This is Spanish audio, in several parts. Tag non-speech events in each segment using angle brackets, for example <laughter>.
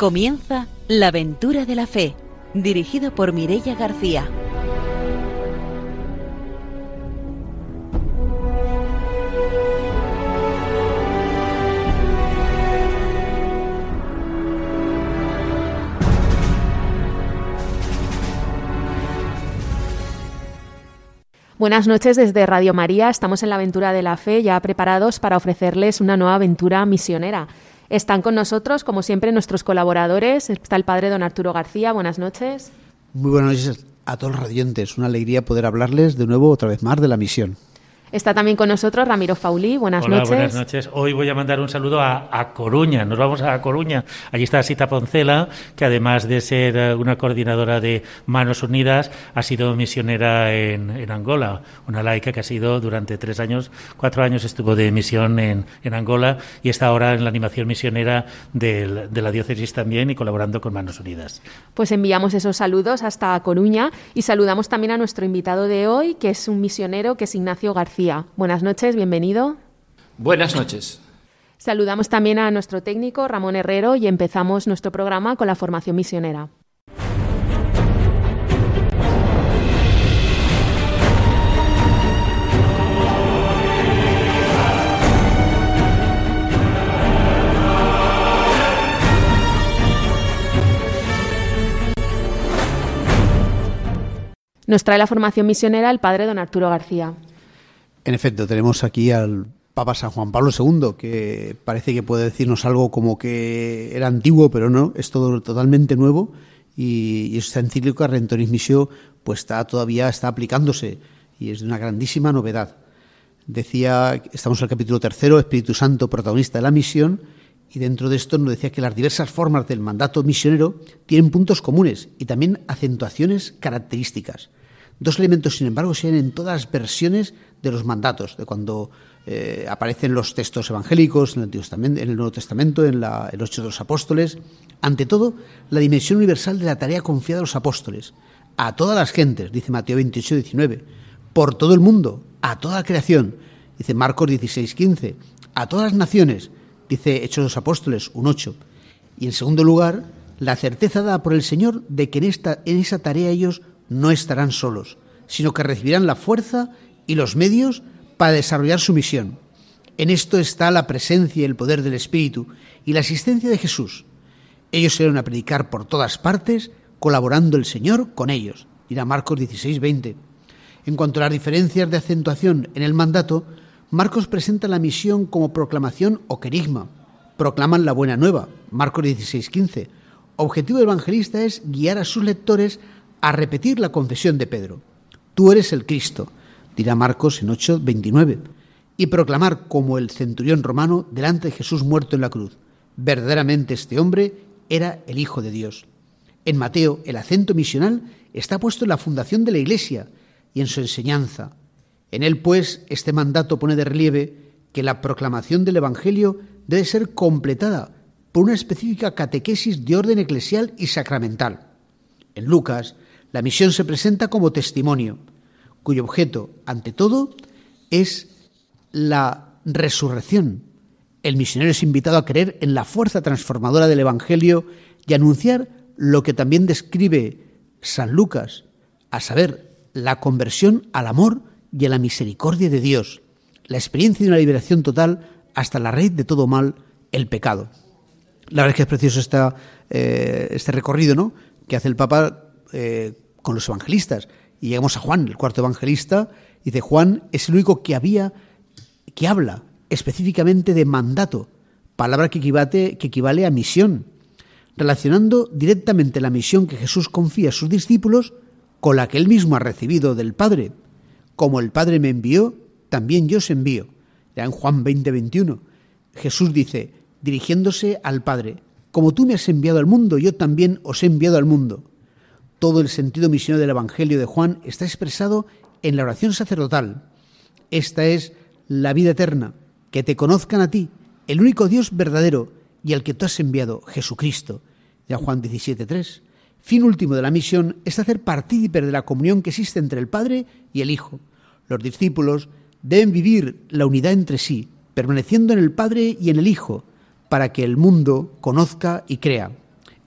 Comienza La aventura de la fe, dirigido por Mirella García. Buenas noches desde Radio María. Estamos en la aventura de la fe, ya preparados para ofrecerles una nueva aventura misionera. Están con nosotros, como siempre, nuestros colaboradores. Está el padre don Arturo García. Buenas noches. Muy buenas noches a todos los radiantes. Una alegría poder hablarles de nuevo, otra vez más, de la misión. Está también con nosotros Ramiro Faulí. Buenas Hola, noches. Buenas noches. Hoy voy a mandar un saludo a, a, Coruña. Nos vamos a Coruña. Allí está Sita Poncela, que además de ser eh, una coordinadora de Manos Unidas, ha sido misionera en, en Angola. Una laica que ha sido durante tres años, cuatro años estuvo de misión en, en Angola y está ahora en la animación misionera del, de la diócesis también y colaborando con Manos Unidas. Pues enviamos esos saludos hasta Coruña y saludamos también a nuestro invitado de hoy, que es un misionero, que es Ignacio García. Buenas noches, bienvenido. Buenas noches. Saludamos también a nuestro técnico Ramón Herrero y empezamos nuestro programa con la formación misionera. Nos trae la formación misionera el padre don Arturo García. En efecto, tenemos aquí al Papa San Juan Pablo II, que parece que puede decirnos algo como que era antiguo, pero no, es todo totalmente nuevo. Y, y esta encíclica Rentoris Missio pues está todavía está aplicándose y es de una grandísima novedad. Decía, estamos en el capítulo tercero, Espíritu Santo, protagonista de la misión, y dentro de esto nos decía que las diversas formas del mandato misionero tienen puntos comunes y también acentuaciones características. Dos elementos, sin embargo, se ven en todas las versiones de los mandatos, de cuando eh, aparecen los textos evangélicos en el, en el Nuevo Testamento, en, la, en los Hechos de los Apóstoles. Ante todo, la dimensión universal de la tarea confiada a los apóstoles. A todas las gentes, dice Mateo 28, 19. Por todo el mundo, a toda la creación, dice Marcos 16, 15. A todas las naciones, dice Hechos de los Apóstoles 1, 8. Y en segundo lugar, la certeza dada por el Señor de que en, esta, en esa tarea ellos no estarán solos, sino que recibirán la fuerza y los medios para desarrollar su misión. En esto está la presencia y el poder del Espíritu y la asistencia de Jesús. Ellos se a predicar por todas partes, colaborando el Señor con ellos. Dirá Marcos 16, 20. En cuanto a las diferencias de acentuación en el mandato, Marcos presenta la misión como proclamación o querigma. Proclaman la buena nueva. Marcos 16, 15. Objetivo evangelista es guiar a sus lectores a repetir la confesión de Pedro. Tú eres el Cristo, dirá Marcos en 8:29, y proclamar como el centurión romano delante de Jesús muerto en la cruz. Verdaderamente este hombre era el Hijo de Dios. En Mateo, el acento misional está puesto en la fundación de la Iglesia y en su enseñanza. En él, pues, este mandato pone de relieve que la proclamación del Evangelio debe ser completada por una específica catequesis de orden eclesial y sacramental. En Lucas, la misión se presenta como testimonio, cuyo objeto, ante todo, es la resurrección. El misionero es invitado a creer en la fuerza transformadora del Evangelio y anunciar lo que también describe San Lucas, a saber, la conversión al amor y a la misericordia de Dios, la experiencia de una liberación total hasta la raíz de todo mal, el pecado. La verdad es que es precioso esta, eh, este recorrido ¿no? que hace el Papa eh, con los evangelistas. Y llegamos a Juan, el cuarto evangelista, y de Juan es el único que había, que habla específicamente de mandato, palabra que equivale, que equivale a misión, relacionando directamente la misión que Jesús confía a sus discípulos con la que él mismo ha recibido del Padre. Como el Padre me envió, también yo os envío. Ya en Juan 20, 21. Jesús dice, dirigiéndose al Padre, como tú me has enviado al mundo, yo también os he enviado al mundo. Todo el sentido misionero del Evangelio de Juan está expresado en la oración sacerdotal. Esta es la vida eterna, que te conozcan a ti, el único Dios verdadero y al que tú has enviado, Jesucristo. Ya Juan 17.3. Fin último de la misión es hacer partícipes de la comunión que existe entre el Padre y el Hijo. Los discípulos deben vivir la unidad entre sí, permaneciendo en el Padre y en el Hijo, para que el mundo conozca y crea.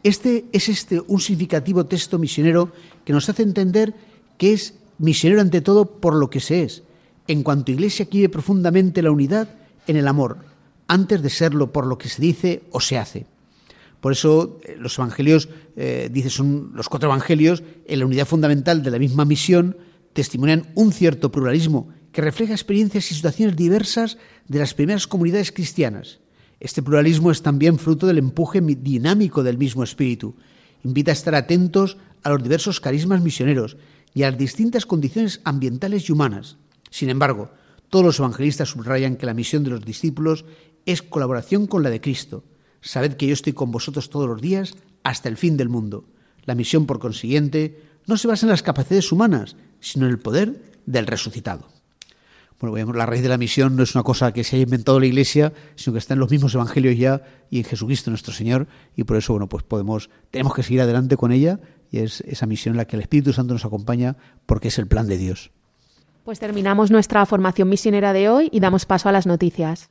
Este es este un significativo texto misionero que nos hace entender que es misionero ante todo por lo que se es, en cuanto Iglesia quiere profundamente la unidad en el amor, antes de serlo por lo que se dice o se hace. Por eso eh, los evangelios, eh, dice, son los cuatro evangelios, en la unidad fundamental de la misma misión, testimonian un cierto pluralismo que refleja experiencias y situaciones diversas de las primeras comunidades cristianas. Este pluralismo es también fruto del empuje dinámico del mismo espíritu. Invita a estar atentos a los diversos carismas misioneros y a las distintas condiciones ambientales y humanas. Sin embargo, todos los evangelistas subrayan que la misión de los discípulos es colaboración con la de Cristo, Sabed que yo estoy con vosotros todos los días hasta el fin del mundo. La misión, por consiguiente, no se basa en las capacidades humanas, sino en el poder del resucitado. Bueno, la raíz de la misión no es una cosa que se haya inventado la Iglesia, sino que está en los mismos evangelios ya y en Jesucristo nuestro Señor, y por eso, bueno, pues podemos, tenemos que seguir adelante con ella, y es esa misión en la que el Espíritu Santo nos acompaña, porque es el plan de Dios. Pues terminamos nuestra formación misionera de hoy y damos paso a las noticias.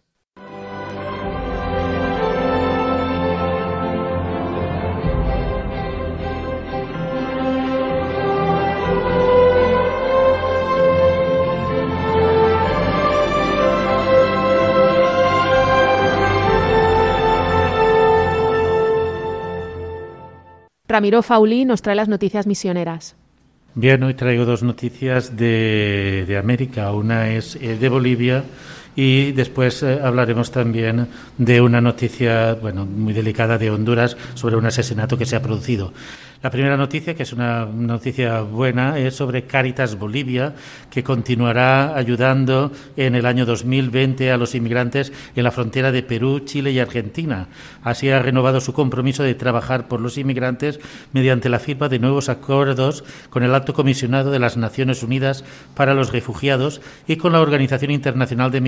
Ramiro Fauli nos trae las noticias misioneras. Bien, hoy traigo dos noticias de, de América. Una es eh, de Bolivia y después eh, hablaremos también de una noticia, bueno, muy delicada de Honduras sobre un asesinato que se ha producido. La primera noticia, que es una noticia buena, es sobre Caritas Bolivia, que continuará ayudando en el año 2020 a los inmigrantes en la frontera de Perú, Chile y Argentina. Así ha renovado su compromiso de trabajar por los inmigrantes mediante la firma de nuevos acuerdos con el Alto Comisionado de las Naciones Unidas para los Refugiados y con la Organización Internacional de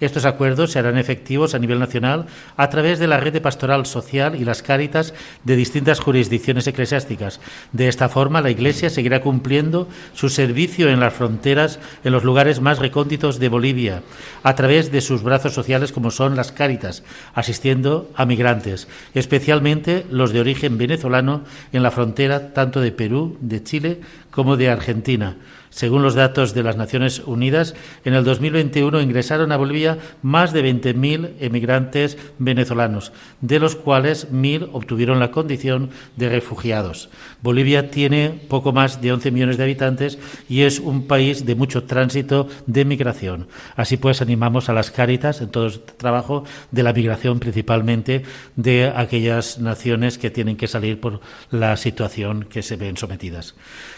Estos acuerdos se harán efectivos a nivel nacional a través de la red de pastoral social y las Cáritas de distintas jurisdicciones eclesiásticas. De esta forma, la Iglesia seguirá cumpliendo su servicio en las fronteras, en los lugares más recónditos de Bolivia, a través de sus brazos sociales como son las Cáritas, asistiendo a migrantes, especialmente los de origen venezolano en la frontera tanto de Perú, de Chile como de Argentina. Según los datos de las Naciones Unidas, en el 2021 ingresaron a Bolivia más de 20.000 emigrantes venezolanos, de los cuales 1.000 obtuvieron la condición de refugiados. Bolivia tiene poco más de 11 millones de habitantes y es un país de mucho tránsito de migración. Así pues, animamos a las Cáritas en todo este trabajo de la migración, principalmente de aquellas naciones que tienen que salir por la situación que se ven sometidas.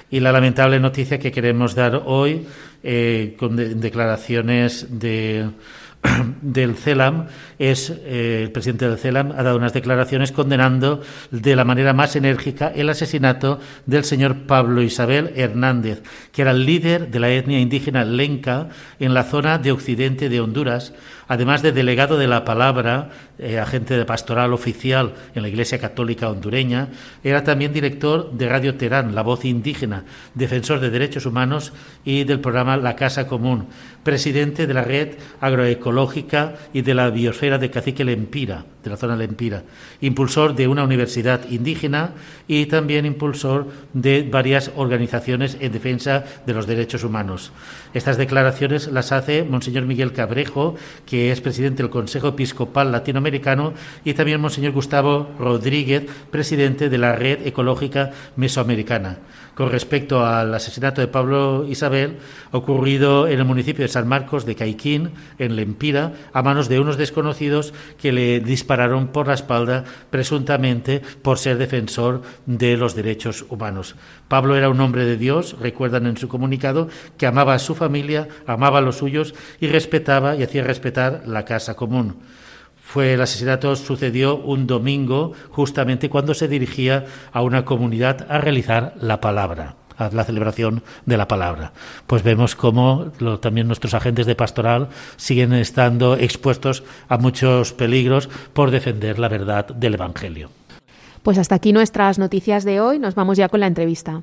Y la lamentable noticia que queremos dar hoy, eh, con declaraciones de <clears throat> del CELAM. Es eh, el presidente del CELAM ha dado unas declaraciones condenando de la manera más enérgica el asesinato del señor Pablo Isabel Hernández, que era el líder de la etnia indígena Lenca en la zona de occidente de Honduras, además de delegado de la palabra, eh, agente de pastoral oficial en la Iglesia Católica hondureña, era también director de Radio Terán, La Voz Indígena, defensor de derechos humanos y del programa La Casa Común, presidente de la Red Agroecológica y de la Biosfera de Cacique Lempira, de la zona Lempira, impulsor de una universidad indígena y también impulsor de varias organizaciones en defensa de los derechos humanos. Estas declaraciones las hace Monseñor Miguel Cabrejo, que es presidente del Consejo Episcopal Latinoamericano, y también Monseñor Gustavo Rodríguez, presidente de la Red Ecológica Mesoamericana. Con respecto al asesinato de Pablo Isabel, ocurrido en el municipio de San Marcos de Caiquín, en Lempira, a manos de unos desconocidos que le dispararon por la espalda, presuntamente por ser defensor de los derechos humanos. Pablo era un hombre de Dios, recuerdan en su comunicado, que amaba a su familia, amaba a los suyos y respetaba y hacía respetar la casa común. Fue el asesinato sucedió un domingo, justamente cuando se dirigía a una comunidad a realizar la palabra a la celebración de la palabra. Pues vemos cómo también nuestros agentes de pastoral siguen estando expuestos a muchos peligros por defender la verdad del Evangelio. Pues hasta aquí nuestras noticias de hoy. Nos vamos ya con la entrevista.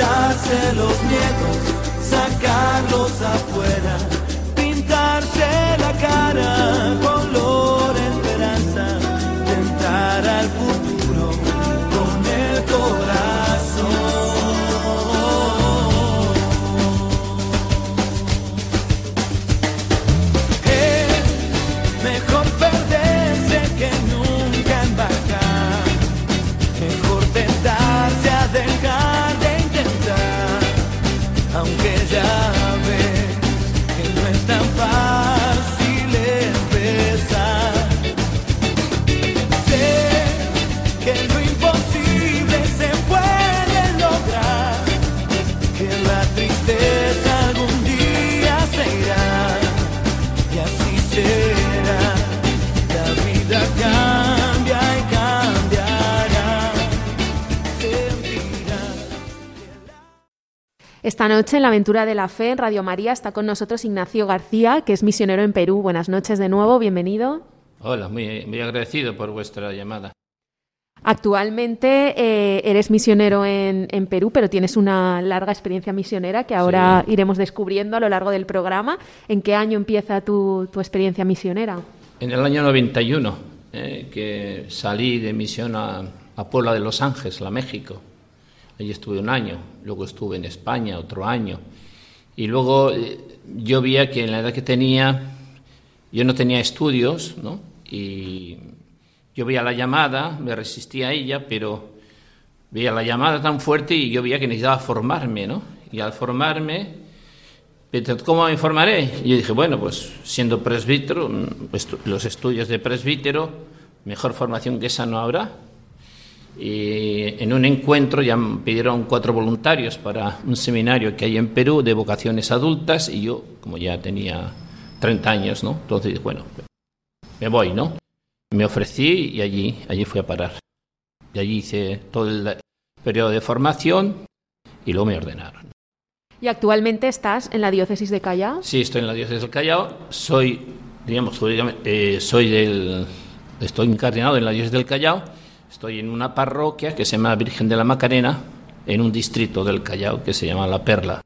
quitarse los miedos, sacarlos afuera, pintarse la cara, Esta noche en la aventura de la fe en Radio María está con nosotros Ignacio García, que es misionero en Perú. Buenas noches de nuevo, bienvenido. Hola, muy, muy agradecido por vuestra llamada. Actualmente eh, eres misionero en, en Perú, pero tienes una larga experiencia misionera que ahora Sí. iremos descubriendo a lo largo del programa. ¿En qué año empieza tu, tu experiencia misionera? En el año 91, eh, que salí de misión a, a Puebla de Los Ángeles, a México. Allí estuve un año, luego estuve en España otro año. Y luego eh, yo veía que en la edad que tenía, yo no tenía estudios, ¿no? Y yo veía la llamada, me resistía a ella, pero veía la llamada tan fuerte y yo veía que necesitaba formarme, ¿no? Y al formarme, ¿cómo me informaré? Y yo dije, bueno, pues siendo presbítero, mm, los estudios de presbítero, mejor formación que esa no habrá. Y en un encuentro ya me pidieron cuatro voluntarios para un seminario que hay en Perú de vocaciones adultas y yo, como ya tenía 30 años, ¿no? Entonces, bueno, me voy, ¿no? Me ofrecí y allí, allí fui a parar. Y allí hice todo el periodo de formación y luego me ordenaron. Y actualmente estás en la diócesis de Callao. Sí, estoy en la diócesis del Callao. Soy, digamos, eh, soy del, estoy incardinado en la diócesis del Callao. Estoy en una parroquia que se llama Virgen de la Macarena, en un distrito del Callao que se llama La Perla.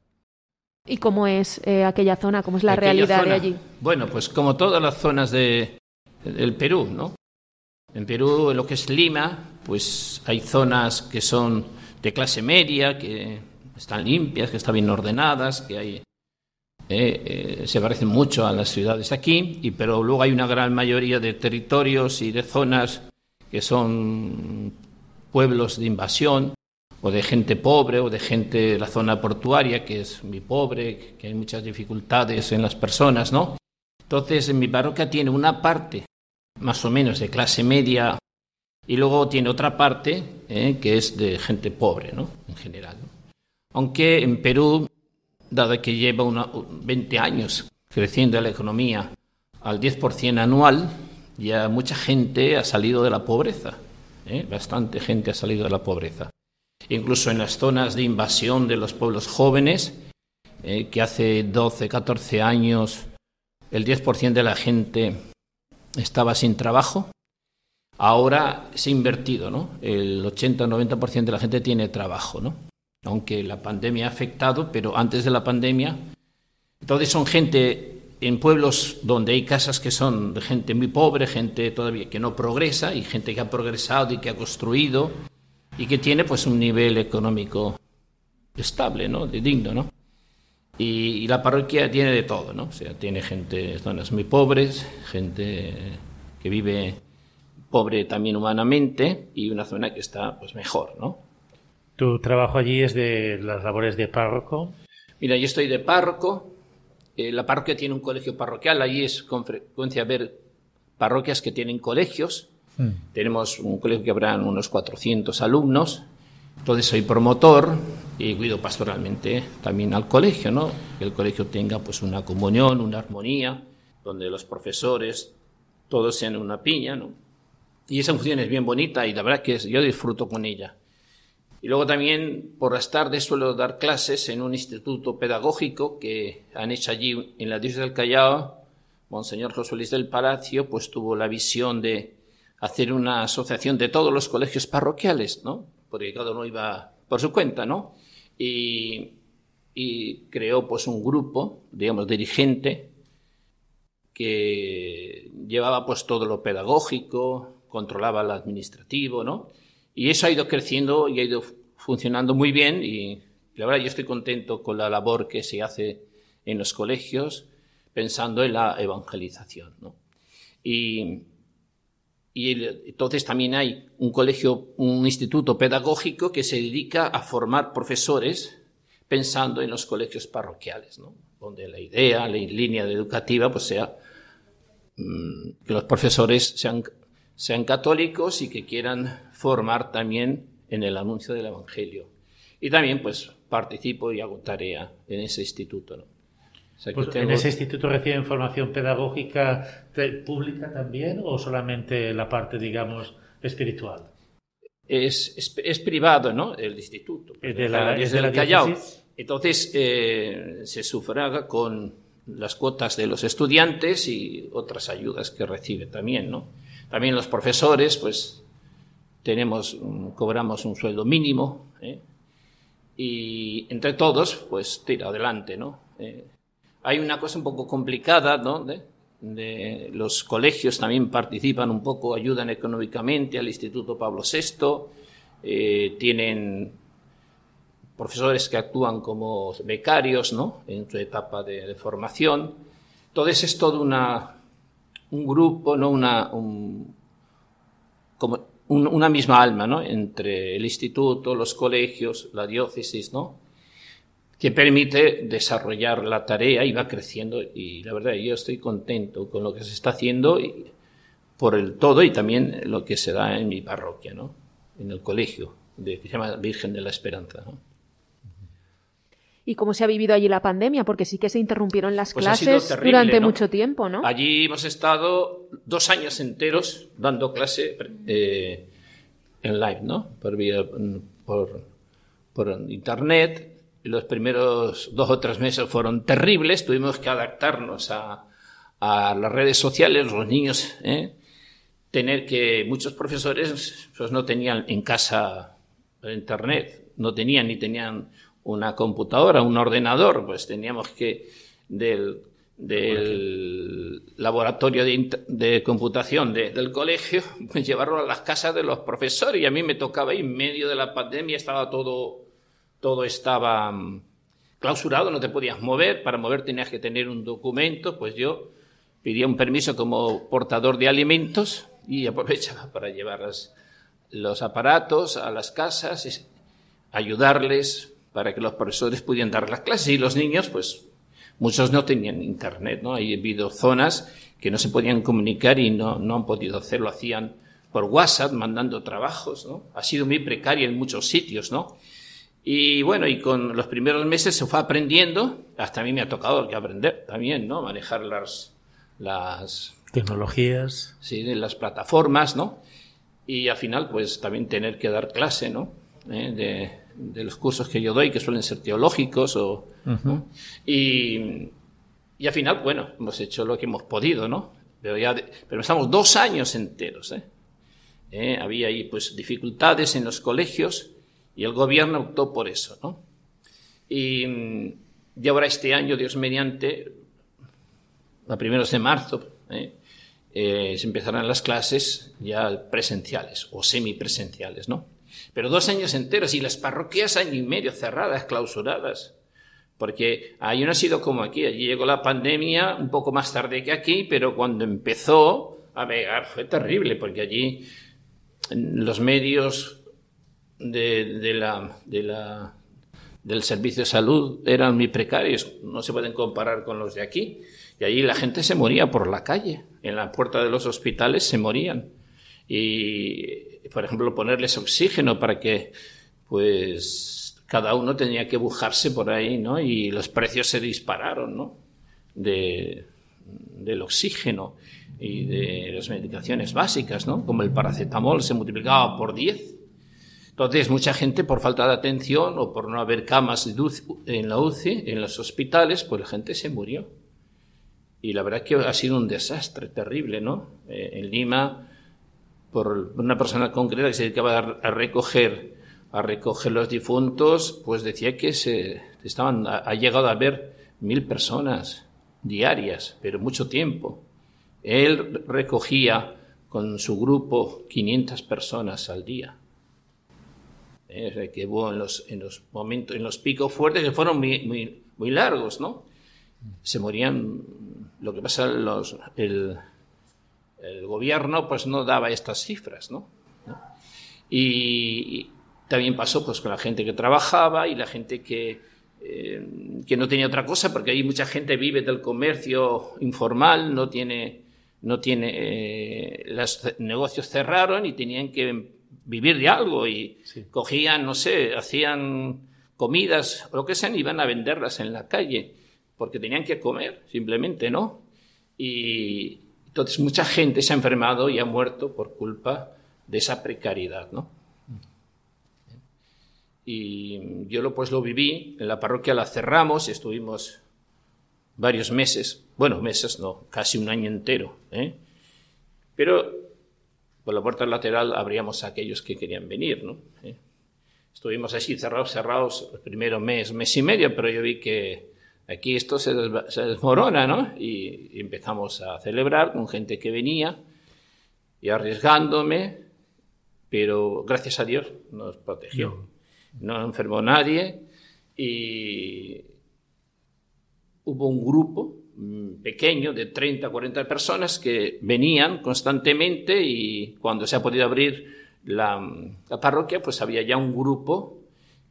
¿Y cómo es eh, aquella zona? ¿Cómo es la Aquella realidad de allí? Bueno, pues como todas las zonas de, del Perú, ¿no? En Perú, en lo que es Lima, pues hay zonas que son de clase media, que están limpias, que están bien ordenadas, que hay, eh, eh, se parecen mucho a las ciudades aquí, y, pero luego hay una gran mayoría de territorios y de zonas que son pueblos de invasión, o de gente pobre, o de gente de la zona portuaria, que es muy pobre, que hay muchas dificultades en las personas, ¿no? Entonces, en mi parroquia tiene una parte más o menos de clase media y luego tiene otra parte eh, que es de gente pobre, ¿no? En general. Aunque en Perú, dado que lleva una, 20 años creciendo la economía al 10% anual, ya mucha gente ha salido de la pobreza. ¿eh? Bastante gente ha salido de la pobreza. Incluso en las zonas de invasión de los pueblos jóvenes, eh, que hace 12, 14 años el 10% de la gente estaba sin trabajo, ahora se ha invertido, ¿no? El 80 o 90% de la gente tiene trabajo, ¿no? Aunque la pandemia ha afectado, pero antes de la pandemia, entonces son gente en pueblos donde hay casas que son de gente muy pobre, gente todavía que no progresa y gente que ha progresado y que ha construido y que tiene pues un nivel económico estable, ¿no? De digno, ¿no? Y, y la parroquia tiene de todo, ¿no? O sea, tiene gente, zonas muy pobres, gente que vive pobre también humanamente y una zona que está pues mejor, ¿no? Tu trabajo allí es de las labores de párroco. Mira, yo estoy de párroco. Eh, la parroquia tiene un colegio parroquial. Allí es con frecuencia ver parroquias que tienen colegios. Tenemos un colegio que habrán unos 400 alumnos Entonces soy promotor y cuido pastoralmente también al colegio, ¿no? Que el colegio tenga pues una comunión, una armonía, donde los profesores todos sean una piña, ¿no? Y esa función es bien bonita y la verdad que yo disfruto con ella. Y luego también por las tardes suelo dar clases en un instituto pedagógico que han hecho allí en la diócesis del Callao. Monseñor José Luis del Palacio pues tuvo la visión de hacer una asociación de todos los colegios parroquiales, ¿no? Porque cada uno iba por su cuenta, ¿no? Y, y creó pues un grupo, digamos, dirigente que llevaba pues todo lo pedagógico, controlaba lo administrativo, ¿no? Y eso ha ido creciendo y ha ido funcionando muy bien y la verdad yo estoy contento con la labor que se hace en los colegios pensando en la evangelización, ¿no? Y, y entonces también hay un colegio, un instituto pedagógico que se dedica a formar profesores pensando en los colegios parroquiales, ¿no? donde la idea, la línea educativa, pues sea mm, que los profesores sean, sean católicos y que quieran formar también en el anuncio del Evangelio. Y también, pues, participo y hago tarea en ese instituto, ¿no? Pues, ¿En ese instituto reciben formación pedagógica pública también o solamente la parte, digamos, espiritual? Es, es, privado, ¿no? El instituto. ¿Es de la, es Callao. Entonces, eh, se sufraga con las cuotas de los estudiantes y otras ayudas que recibe también, ¿no? También los profesores, pues, tenemos, cobramos un sueldo mínimo, ¿eh? y entre todos, pues, tira adelante, ¿no? Eh, hay una cosa un poco complicada, ¿no? De, los colegios también participan un poco, ayudan económicamente al Instituto Pablo VI, eh, tienen profesores que actúan como becarios, ¿no? En su etapa de, formación. Entonces es todo una, un grupo, ¿no? Una, como una misma alma, ¿no? Entre el instituto, los colegios, la diócesis, ¿no? que permite desarrollar la tarea y va creciendo. Y la verdad, yo estoy contento con lo que se está haciendo por el todo y también lo que se da en mi parroquia, ¿no? en el colegio, de, que se llama Virgen de la Esperanza. ¿Y cómo se ha vivido allí la pandemia? Porque sí que se interrumpieron las pues clases durante mucho tiempo, ¿no? Allí hemos estado dos años enteros dando clase eh, en live, ¿no? Por, por, por internet, los primeros dos o tres meses fueron terribles, tuvimos que adaptarnos a, las redes sociales, los niños, ¿eh? tener que muchos profesores pues no tenían en casa internet, no tenían ni tenían una computadora, un ordenador, pues teníamos que del, laboratorio de, computación del colegio, <laughs> pues llevarlo a las casas de los profesores. Y a mí me tocaba ahí en medio de la pandemia, estaba todo todo estaba mm, clausurado, no te podías mover, para mover tenías que tener un documento, pues yo pedía un permiso como portador de alimentos y aprovechaba <laughs> para llevar los aparatos a las casas, y ayudarles para que los profesores pudieran dar las clases y los niños, pues muchos no tenían internet, ¿no? Hay habido zonas que no se podían comunicar y no, no han podido hacerlo, hacían por WhatsApp mandando trabajos, ¿no? Ha sido muy precaria en muchos sitios, ¿no? Y bueno, y con los primeros meses se fue aprendiendo, hasta a mí me ha tocado que aprender también, ¿no? Manejar las, las tecnologías. Sí, de las plataformas, ¿no? Y al final, pues también tener que dar clase, ¿no? Eh, de, de, los cursos que yo doy, que suelen ser teológicos, o, y, y, al final, bueno, hemos hecho lo que hemos podido, ¿no? Pero, ya pero estamos dos años enteros, ¿eh? ¿eh? Había ahí, pues, dificultades en los colegios, y el gobierno optó por eso, ¿no? Y, y ahora este año, Dios mediante, a primeros de marzo, ¿eh? Eh, se empezarán las clases ya presenciales o semipresenciales, ¿no? Pero dos años enteros y las parroquias año y medio cerradas, clausuradas. Porque ahí no ha sido como aquí. Allí llegó la pandemia un poco más tarde que aquí, pero cuando empezó a pegar fue terrible, porque allí los medios de, de la, del servicio de salud eran muy precarios, no se pueden comparar con los de aquí. Y allí la gente se moría por la calle, en la puerta de los hospitales se morían. Y, por ejemplo, ponerles oxígeno para que pues cada uno tenía que bujarse por ahí, ¿no? Y los precios se dispararon, ¿no? De, del oxígeno y de las medicaciones básicas, ¿no? Como el paracetamol se multiplicaba por 10. Entonces, mucha gente por falta de atención o por no haber camas en la UCI, en los hospitales, pues gente se murió. Y la verdad que ha sido un desastre terrible, ¿no? Eh, en Lima, por una persona concreta que se dedicaba a recoger, a recoger los difuntos, pues decía que se estaban, ha llegado a ver mil personas diarias, pero mucho tiempo. Él recogía con su grupo 500 personas al día. Eh, que hubo en los, en los momentos, en los picos fuertes que fueron muy, muy, muy largos, ¿no? Se morían lo que pasa, los, el, el, gobierno pues no daba estas cifras, ¿no? Y, también pasó pues con la gente que trabajaba y la gente que, eh, que no tenía otra cosa, porque ahí mucha gente vive del comercio informal, no tiene, no tiene, eh, los negocios cerraron y tenían que vivir de algo y cogían, no sé, hacían comidas o lo que sea, y iban a venderlas en la calle porque tenían que comer, simplemente, ¿no? Y entonces mucha gente se ha enfermado y ha muerto por culpa de esa precariedad, ¿no? Y yo lo, pues lo viví, en la parroquia la cerramos estuvimos varios meses, bueno, meses no, casi un año entero, ¿eh? Pero por la puerta lateral abríamos a aquellos que querían venir, ¿no? ¿Eh? Estuvimos así cerrados, cerrados, el primero mes, mes y medio, pero yo vi que Aquí esto se, desmorona, ¿no? Y, empezamos a celebrar con gente que venía y arriesgándome, pero gracias a Dios nos protegió. No, enfermó nadie y hubo un grupo mm, pequeño de 30, 40 personas que venían constantemente y cuando se ha podido abrir la, la parroquia, pues había ya un grupo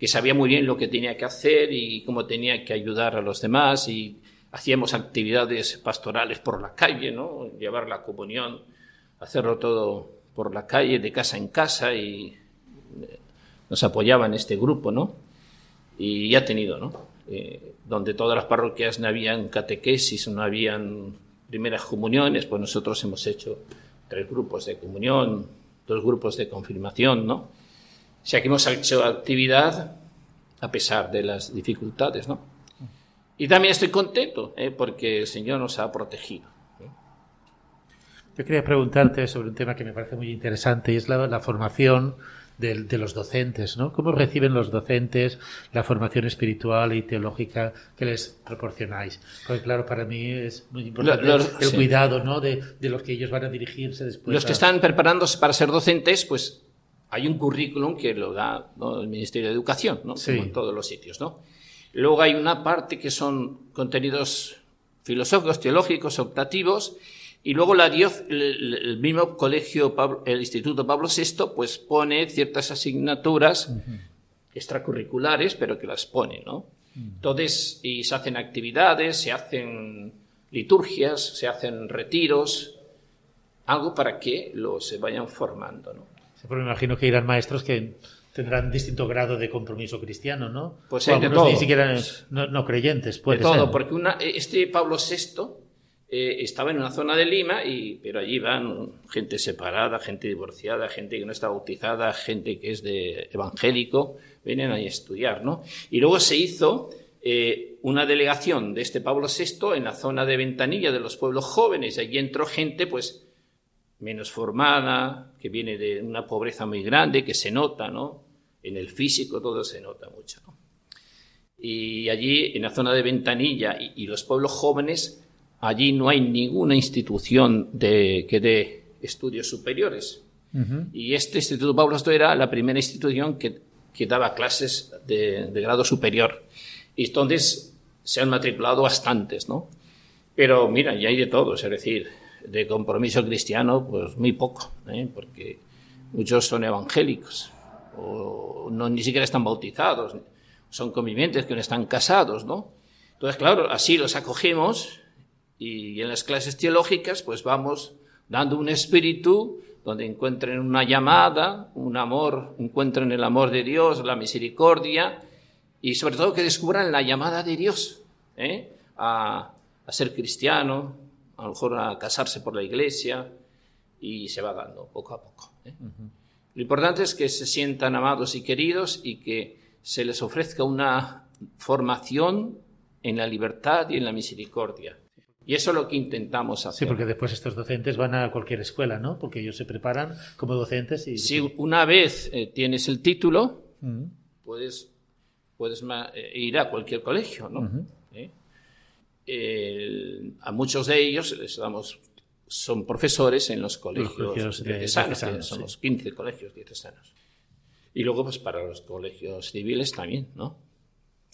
que sabía muy bien lo que tenía que hacer y cómo tenía que ayudar a los demás y hacíamos actividades pastorales por la calle, ¿no? Llevar la comunión, hacerlo todo por la calle, de casa en casa y eh, nos apoyaba en este grupo, ¿no? Y ya ha tenido, ¿no? Eh, donde todas las parroquias no habían catequesis, no habían primeras comuniones, pues nosotros hemos hecho tres grupos de comunión, dos grupos de confirmación, ¿no? Hemos hecho actividad a pesar de las dificultades, ¿no? Y también estoy contento ¿eh? porque el Señor nos ha protegido. Yo quería preguntarte sobre un tema que me parece muy interesante y es la, formación de, de, los docentes, ¿no? ¿Cómo reciben los docentes la formación espiritual y teológica que les proporcionáis? Porque claro, para mí es muy importante el cuidado, ¿no? De, de, los que ellos van a dirigirse después. Los que están preparándose para ser docentes, pues hay un currículum que lo da el Ministerio de Educación, ¿no? Como en todos los sitios, ¿no? Luego hay una parte que son contenidos filosóficos, teológicos, optativos, y luego la Dios, el, mismo colegio, el Instituto Pablo VI, pues pone ciertas asignaturas extracurriculares, pero que las pone, ¿no? Entonces, y se hacen actividades, se hacen liturgias, se hacen retiros, algo para que los se vayan formando, ¿no? Me imagino que irán maestros que tendrán distinto grado de compromiso cristiano, ¿no? Pues hay de todo. Ni siquiera no, creyentes, puede de todo, porque una, este Pablo VI eh, estaba en una zona de Lima, y, pero allí van gente separada, gente divorciada, gente que no está bautizada, gente que es de evangélico, vienen ahí a estudiar, ¿no? Y luego se hizo eh, una delegación de este Pablo VI en la zona de Ventanilla de los pueblos jóvenes, y allí entró gente, pues, menos formada, que viene de una pobreza muy grande, que se nota, ¿no? En el físico todo se nota mucho, ¿no? Y allí, en la zona de Ventanilla y, los pueblos jóvenes, allí no hay ninguna institución de, que dé estudios superiores. Y este Instituto Pablo VI era la primera institución que, que daba clases de, de, grado superior. Y entonces se han matriculado bastantes, ¿no? Pero mira, ya hay de todo, es decir, de compromiso cristiano, pues muy poco, ¿eh? porque muchos son evangélicos o no ni siquiera están bautizados, son convivientes que no están casados, ¿no? Entonces, claro, así los acogemos y en las clases teológicas pues vamos dando un espíritu donde encuentren una llamada, un amor, encuentren el amor de Dios, la misericordia y sobre todo que descubran la llamada de Dios ¿eh? a, a, ser cristiano, a lo mejor a casarse por la iglesia y se va dando poco a poco. ¿eh? Lo importante es que se sientan amados y queridos y que se les ofrezca una formación en la libertad y en la misericordia. Y eso es lo que intentamos hacer. Sí, porque después estos docentes van a cualquier escuela, ¿no? Porque ellos se preparan como docentes y... Si una vez eh, tienes el título, uh-huh. puedes, puedes eh, ir a cualquier colegio, ¿no? Uh-huh. ¿Eh? a muchos de ellos les damos, son profesores en los colegios, los colegios diocesanos, de, de son los 15 colegios diocesanos. Y luego, pues para los colegios civiles también, ¿no?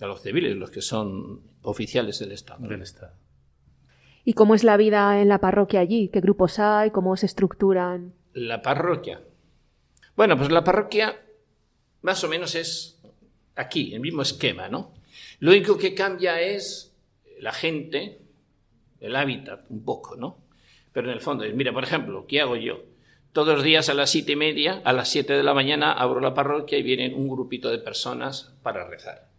A los civiles, los que son oficiales del Estado. Del Estado. ¿Y cómo es la vida en la parroquia allí? ¿Qué grupos hay? ¿Cómo se estructuran? La parroquia. Bueno, pues la parroquia más o menos es aquí, el mismo esquema, ¿no? Lo único que cambia es la gente, el hábitat, un poco, ¿no? Pero en el fondo, mira, por ejemplo, ¿qué hago yo? Todos los días a las siete y media, a las siete de la mañana, abro la parroquia y vienen un grupito de personas para rezar.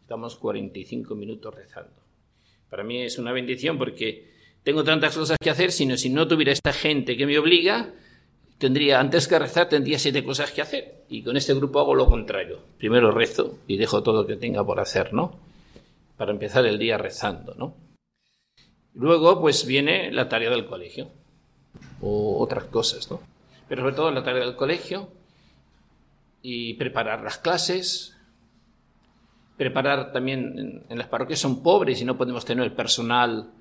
Estamos 45 minutos rezando. Para mí es una bendición porque tengo tantas cosas que hacer, sino si no tuviera esta gente que me obliga, tendría, antes que rezar, tendría siete cosas que hacer. Y con este grupo hago lo contrario. Primero rezo y dejo todo lo que tenga por hacer, ¿no? Para empezar el día rezando, ¿no? Luego, pues viene la tarea del colegio o otras cosas, ¿no? Pero sobre todo la tarea del colegio y preparar las clases, preparar también en, las parroquias son pobres y no podemos tener personal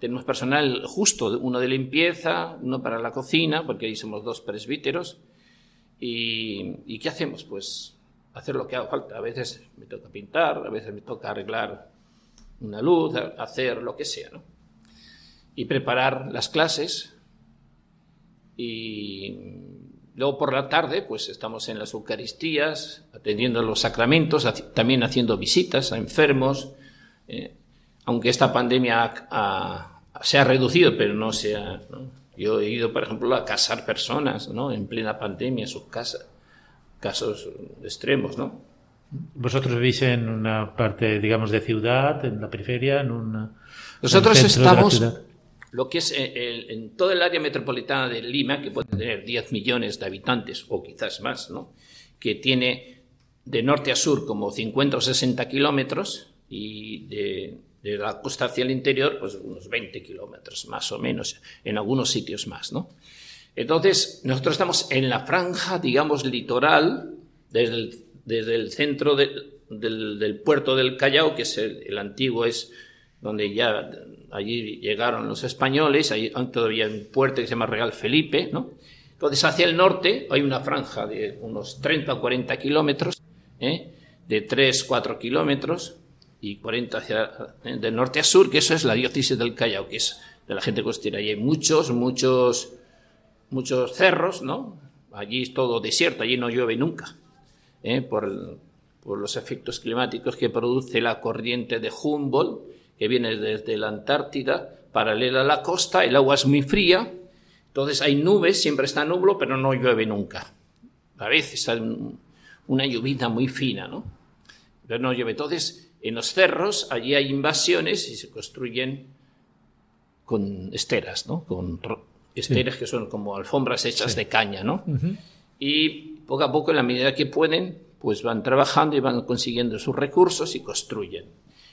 tenemos personal justo uno de limpieza uno para la cocina porque ahí somos dos presbíteros y, y qué hacemos pues hacer lo que haga falta a veces me toca pintar a veces me toca arreglar una luz hacer lo que sea ¿no? y preparar las clases y Luego por la tarde, pues estamos en las Eucaristías, atendiendo los sacramentos, también haciendo visitas a enfermos, eh, aunque esta pandemia se ha reducido, pero no se ha... Yo he ido, por ejemplo, a casar personas, ¿no? En plena pandemia, sus casas, casos extremos, ¿no? ¿Vosotros vivís en una parte, digamos, de ciudad, en la periferia, en una... Nosotros estamos lo que es eh, el, en todo el área metropolitana de Lima, que puede tener 10 millones de habitantes o quizás más, ¿no? que tiene de norte a sur como 50 o 60 kilómetros y de, de, la costa hacia el interior pues unos 20 kilómetros más o menos, en algunos sitios más. ¿no? Entonces, nosotros estamos en la franja, digamos, litoral, desde el, desde el centro de, del, puerto del Callao, que es el, el antiguo, es donde ya allí llegaron los españoles, hay todavía un puerto que se llama Real Felipe, ¿no? Entonces, hacia el norte hay una franja de unos 30 o 40 kilómetros, ¿eh? de 3, 4 kilómetros, y 40 hacia, ¿eh? del norte a sur, que eso es la diócesis del Callao, que es de la gente costera. Y hay muchos, muchos, muchos cerros, ¿no? Allí es todo desierto, allí no llueve nunca, ¿eh? por, por los efectos climáticos que produce la corriente de Humboldt, que viene desde la Antártida, paralela a la costa, el agua es muy fría, entonces hay nubes, siempre está nublo, pero no llueve nunca. A veces hay una lluvia muy fina, ¿no? Pero no llueve. Entonces, en los cerros, allí hay invasiones y se construyen con esteras, ¿no? Con esteras sí. que son como alfombras hechas sí. de caña, ¿no? Uh -huh. Y poco a poco, en la medida que pueden, pues van trabajando y van consiguiendo sus recursos y construyen.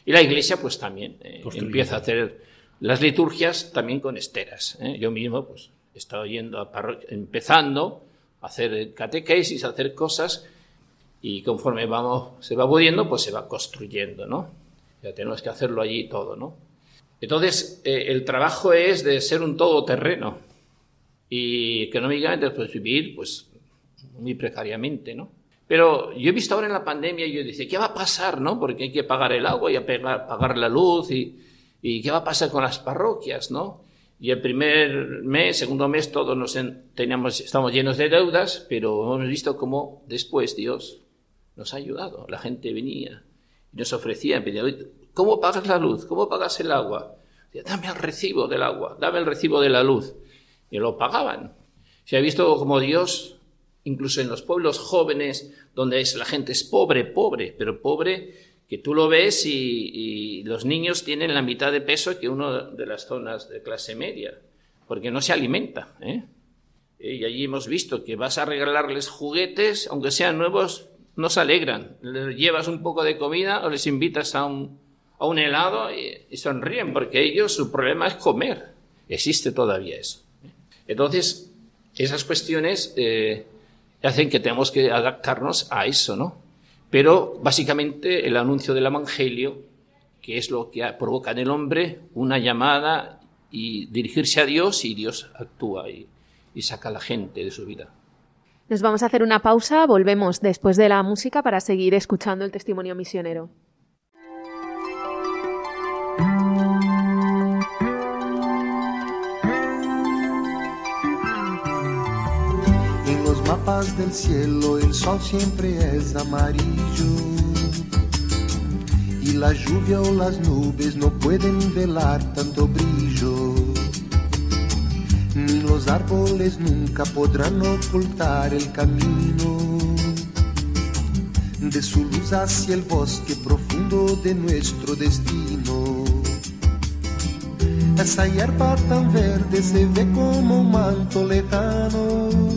Y la iglesia, pues también eh, empieza a hacer las liturgias también con esteras. ¿eh? Yo mismo, pues, he estado yendo a empezando a hacer catequesis, a hacer cosas, y conforme vamos, se va pudiendo, pues se va construyendo, ¿no? Ya tenemos que hacerlo allí todo, ¿no? Entonces, eh, el trabajo es de ser un todoterreno y económicamente, pues vivir, pues, muy precariamente, ¿no? Pero yo he visto ahora en la pandemia y yo decía, ¿qué va a pasar, no? Porque hay que pagar el agua y a pagar, pagar la luz y, y, ¿qué va a pasar con las parroquias, no? Y el primer mes, segundo mes, todos nos teníamos, estamos llenos de deudas, pero hemos visto cómo después Dios nos ha ayudado. La gente venía y nos ofrecía, pedía, ¿cómo pagas la luz? ¿Cómo pagas el agua? Decía, dame el recibo del agua, dame el recibo de la luz. Y lo pagaban. Se ha visto como Dios, incluso en los pueblos jóvenes, donde es, la gente es pobre, pobre, pero pobre, que tú lo ves y, los niños tienen la mitad de peso que uno de las zonas de clase media, porque no se alimenta. ¿eh? Y allí hemos visto que vas a regalarles juguetes, aunque sean nuevos, no se alegran. Les llevas un poco de comida o les invitas a un, a un helado y, sonríen, porque ellos su problema es comer. Existe todavía eso. Entonces, esas cuestiones eh, hacen que tengamos que adaptarnos a eso, ¿no? Pero básicamente el anuncio del Evangelio, que es lo que provoca en el hombre una llamada y dirigirse a Dios y Dios actúa y, y saca a la gente de su vida. Nos vamos a hacer una pausa, volvemos después de la música para seguir escuchando el testimonio misionero. Del cielo el sol siempre es amarillo y la lluvia o las nubes no pueden velar tanto brillo. Ni los árboles nunca podrán ocultar el camino de su luz hacia el bosque profundo de nuestro destino. Esa hierba tan verde se ve como un manto lejano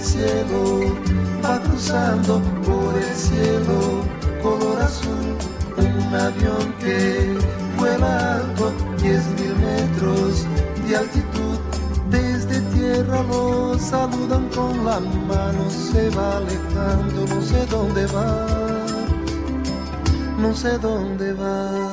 el cielo, va cruzando por el cielo, color azul, un avión que vuela alto, diez mil metros de altitud. Desde tierra lo saludan con la mano, se va alejando, no sé dónde va, no sé dónde va.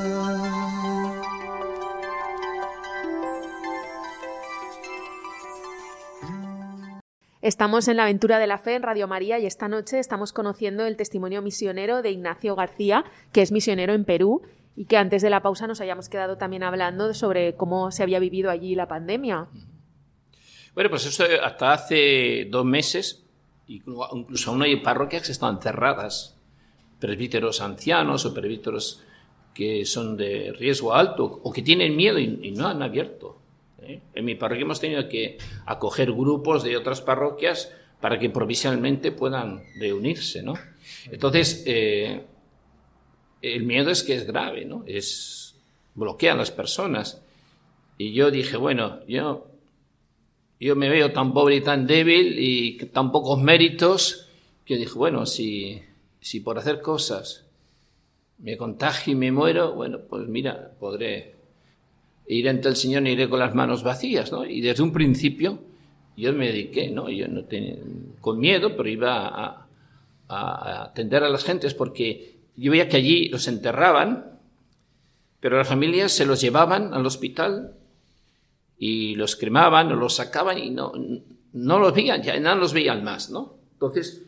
Estamos en la aventura de la fe en Radio María y esta noche estamos conociendo el testimonio misionero de Ignacio García, que es misionero en Perú y que antes de la pausa nos hayamos quedado también hablando sobre cómo se había vivido allí la pandemia. Bueno, pues eso hasta hace dos meses, incluso aún hay parroquias que están cerradas, presbíteros ancianos o presbíteros que son de riesgo alto o que tienen miedo y no han abierto. ¿Eh? En mi parroquia hemos tenido que acoger grupos de otras parroquias para que provisionalmente puedan reunirse, ¿no? Entonces, eh, el miedo es que es grave, ¿no? Es bloquea a las personas. Y yo dije, bueno, yo, yo me veo tan pobre y tan débil y tan pocos méritos que dije, bueno, si, si por hacer cosas me contagio y me muero, bueno, pues mira, podré ir ante el Señor y iré con las manos vacías, ¿no? Y desde un principio yo me dediqué, ¿no? Yo no tenía, con miedo, pero iba a, a, atender a las gentes porque yo veía que allí los enterraban, pero las familias se los llevaban al hospital y los cremaban o los sacaban y no, no los veían, ya no los veían más, ¿no? Entonces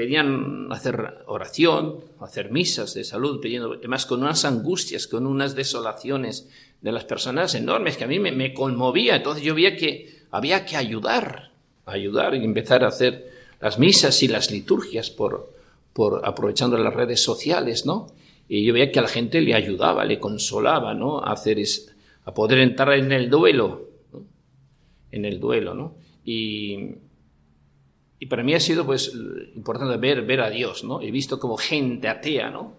pedían hacer oración, hacer misas de salud, pidiendo, además con unas angustias, con unas desolaciones de las personas enormes que a mí me, me conmovía. Entonces yo veía que había que ayudar, ayudar y empezar a hacer las misas y las liturgias por, por aprovechando las redes sociales, ¿no? Y yo veía que a la gente le ayudaba, le consolaba, ¿no? A hacer es, a poder entrar en el duelo, en el duelo, ¿no? Y, y para mí ha sido, pues, importante ver, ver a Dios, ¿no? He visto como gente atea, ¿no?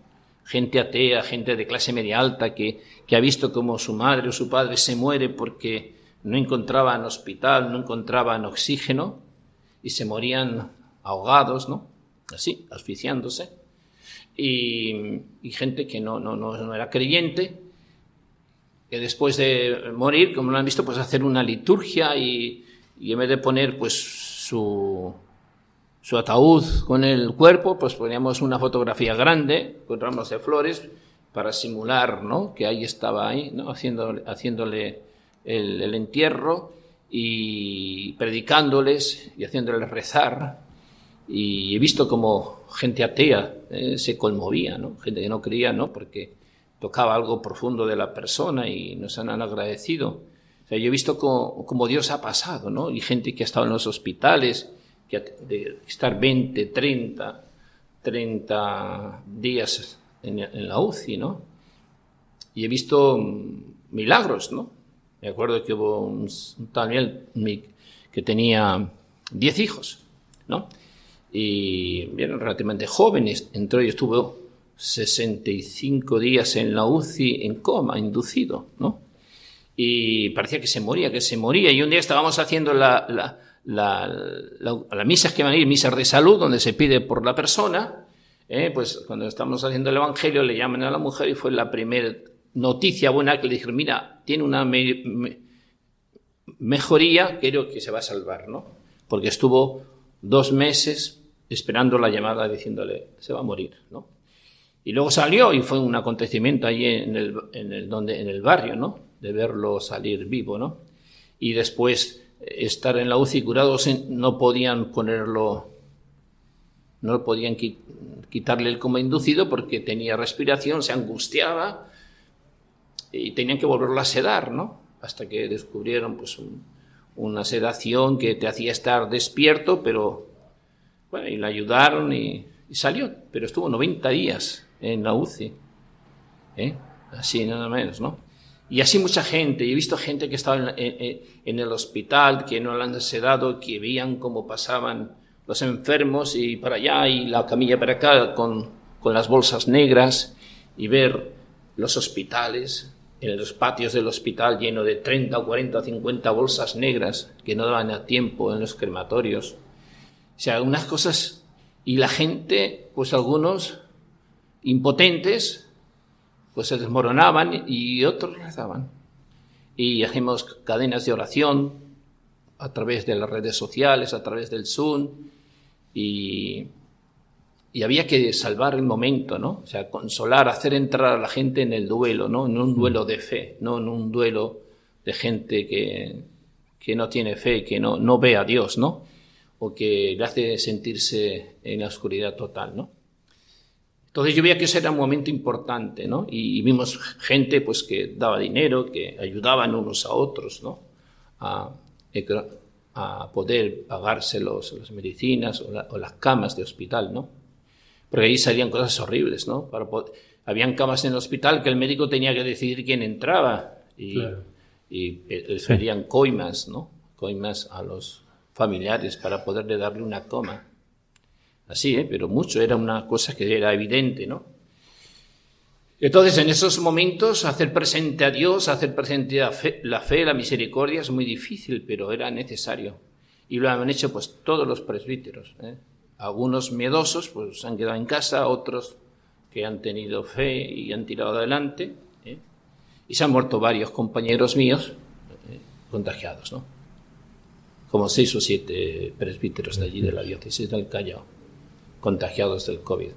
Gente atea, gente de clase media alta que, que ha visto como su madre o su padre se muere porque no encontraban hospital, no encontraban oxígeno y se morían ahogados, ¿no? Así, asfixiándose. Y, gente que no, no, no, no era creyente, que después de morir, como lo han visto, pues hacer una liturgia y, y en vez de poner pues su, su ataúd con el cuerpo, pues poníamos una fotografía grande con ramos de flores para simular ¿no? que ahí estaba ahí, ¿no? Haciendo, haciéndole el, entierro y predicándoles y haciéndoles rezar. Y he visto como gente atea eh, se conmovía, ¿no? gente que no creía, ¿no? porque tocaba algo profundo de la persona y nos han agradecido. O sea, yo he visto como, Dios ha pasado, ¿no? Y gente que ha estado en los hospitales, de estar 20, 30, 30 días en, en la UCI, ¿no? Y he visto milagros, ¿no? Me acuerdo que hubo un, también que tenía 10 hijos, ¿no? Y eran relativamente jóvenes, entró y estuvo 65 días en la UCI en coma, inducido, ¿no? Y parecía que se moría, que se moría. Y un día estábamos haciendo la, la, la, la, misas que van a ir, misas de salud, donde se pide por la persona. ¿eh? Pues cuando estamos haciendo el Evangelio le llaman a la mujer y fue la primera noticia buena que le dijeron, mira, tiene una mejoría, creo que se va a salvar, ¿no? Porque estuvo dos meses esperando la llamada diciéndole, se va a morir, ¿no? Y luego salió y fue un acontecimiento allí en el, en el, donde, en el barrio, ¿no? De verlo salir vivo, ¿no? Y después estar en la UCI curado, no podían ponerlo, no podían quitarle el coma inducido porque tenía respiración, se angustiaba, y tenían que volverlo a sedar, ¿no? Hasta que descubrieron pues una sedación que te hacía estar despierto, pero bueno, y le ayudaron y, salió, pero estuvo 90 días en la UCI, ¿eh? Así nada menos, ¿no? Y así mucha gente, he visto gente que estaba en, el hospital, que no lo han sedado, que veían cómo pasaban los enfermos y para allá y la camilla para acá con, con las bolsas negras y ver los hospitales, en los patios del hospital lleno de 30, 40, 50 bolsas negras que no daban a tiempo en los crematorios. O sea, algunas cosas. Y la gente, pues algunos impotentes, pues se desmoronaban y otros rezaban. Y hacemos cadenas de oración a través de las redes sociales, a través del Zoom, y y había que salvar el momento, ¿no? O sea, consolar, hacer entrar a la gente en el duelo, ¿no? En un duelo de fe, no en un duelo de gente que, que no tiene fe, que no, no ve a Dios, ¿no? O que le hace sentirse en la oscuridad total, ¿no? Entonces yo veía que ese era un momento importante, ¿no? Y, vimos gente, pues, que daba dinero, que ayudaban unos a otros, ¿no? A, a poder pagarse los, las medicinas o, o las camas de hospital, ¿no? porque ahí salían cosas horribles, ¿no? Para Habían camas en el hospital que el médico tenía que decidir quién entraba y, y pedían coimas, ¿no? Coimas a los familiares para poderle darle una coma. Así, ¿eh? Pero mucho, era una cosa que era evidente, ¿no? Entonces, en esos momentos, hacer presente a Dios, hacer presente la fe, la, fe, la misericordia es muy difícil, pero era necesario. Y lo han hecho pues todos los presbíteros. ¿eh? Algunos miedosos pues han quedado en casa, otros que han tenido fe y han tirado adelante. ¿eh? Y se han muerto varios compañeros míos eh, contagiados, ¿no? Como seis o siete presbíteros de allí, de la diócesis del Callao, contagiados del COVID.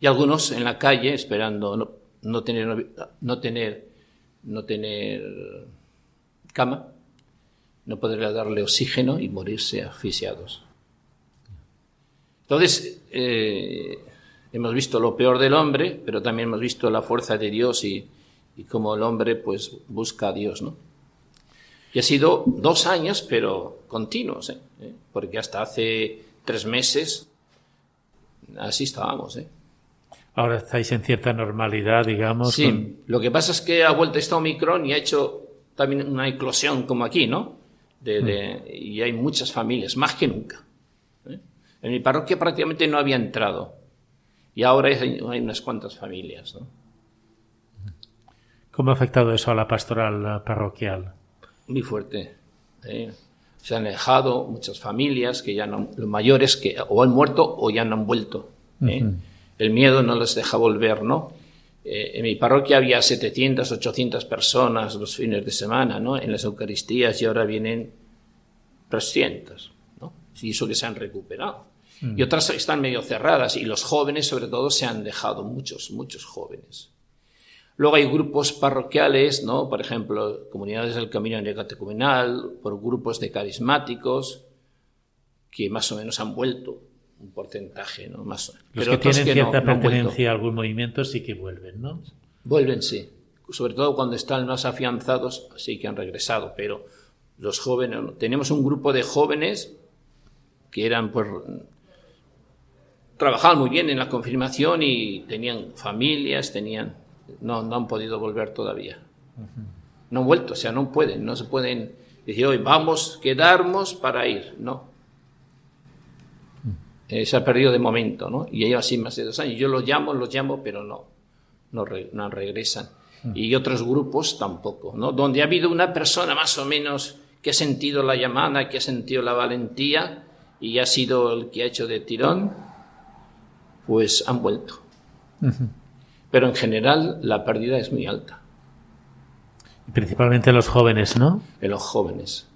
Y algunos en la calle esperando no, no, tener, no, tener, no tener cama, no poder darle oxígeno y morirse asfixiados. Entonces, eh, hemos visto lo peor del hombre, pero también hemos visto la fuerza de Dios y, cómo el hombre pues busca a Dios, ¿no? Y ha sido dos años, pero continuos, ¿eh? ¿Eh? porque hasta hace tres meses así estábamos, ¿eh? Ahora estáis en cierta normalidad, digamos. Sí, lo que pasa es que ha vuelto esta Omicron y ha hecho también una eclosión como aquí, ¿no? Mm. Y hay muchas familias, más que nunca. En mi parroquia prácticamente no había entrado. Y ahora hay, unas cuantas familias. ¿no? ¿Cómo ha afectado eso a la pastoral parroquial? Muy fuerte. ¿eh? Se han alejado muchas familias que ya no, los mayores que o han muerto o ya no han vuelto. ¿eh? El miedo no les deja volver, ¿no? Eh, en mi parroquia había 700, 800 personas los fines de semana, ¿no? En las Eucaristías y ahora vienen 300, ¿no? Y eso que se han recuperado. Y otras están medio cerradas y los jóvenes sobre todo se han dejado, muchos, muchos jóvenes. Luego hay grupos parroquiales, ¿no? Por ejemplo, comunidades del camino neocatecumenal, por grupos de carismáticos, que más o menos han vuelto un porcentaje, ¿no? Más, Los pero que tienen que cierta no pertenencia a algún movimiento sí que vuelven, ¿no? Vuelven, sí. Sobre todo cuando están más afianzados, sí que han regresado. Pero los jóvenes, tenemos un grupo de jóvenes que eran, pues, trabajaban muy bien en la confirmación y tenían familias, tenían, no, no han podido volver todavía. No han vuelto, o sea, no pueden, no se pueden decir hoy vamos, quedarnos para ir, no. Eh, se ha perdido de momento, ¿no? Y lleva así más de dos años. Yo los llamo, los llamo, pero no no, re- no regresan. Y otros grupos tampoco, ¿no? Donde ha habido una persona más o menos que ha sentido la llamada, que ha sentido la valentía y ha sido el que ha hecho de tirón, pues han vuelto. Pero en general la pérdida es muy alta principalmente los jóvenes, ¿no? en los jóvenes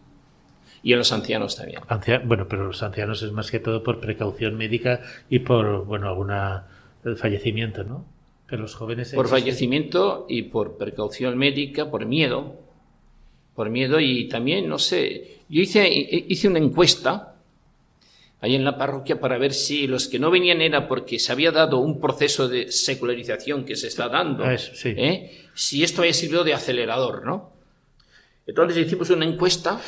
y en los ancianos también. Ancia- bueno, pero los ancianos es más que todo por precaución médica y por, bueno, alguna eh, fallecimiento, ¿no? Pero los jóvenes... Por existen- fallecimiento y por precaución médica, por miedo, por miedo y también, no sé, yo hice, hice una encuesta ahí en la parroquia para ver si los que no venían era porque se había dado un proceso de secularización que se está dando, eso, sí. ¿eh? si esto había servido de acelerador, ¿no? Entonces hicimos una encuesta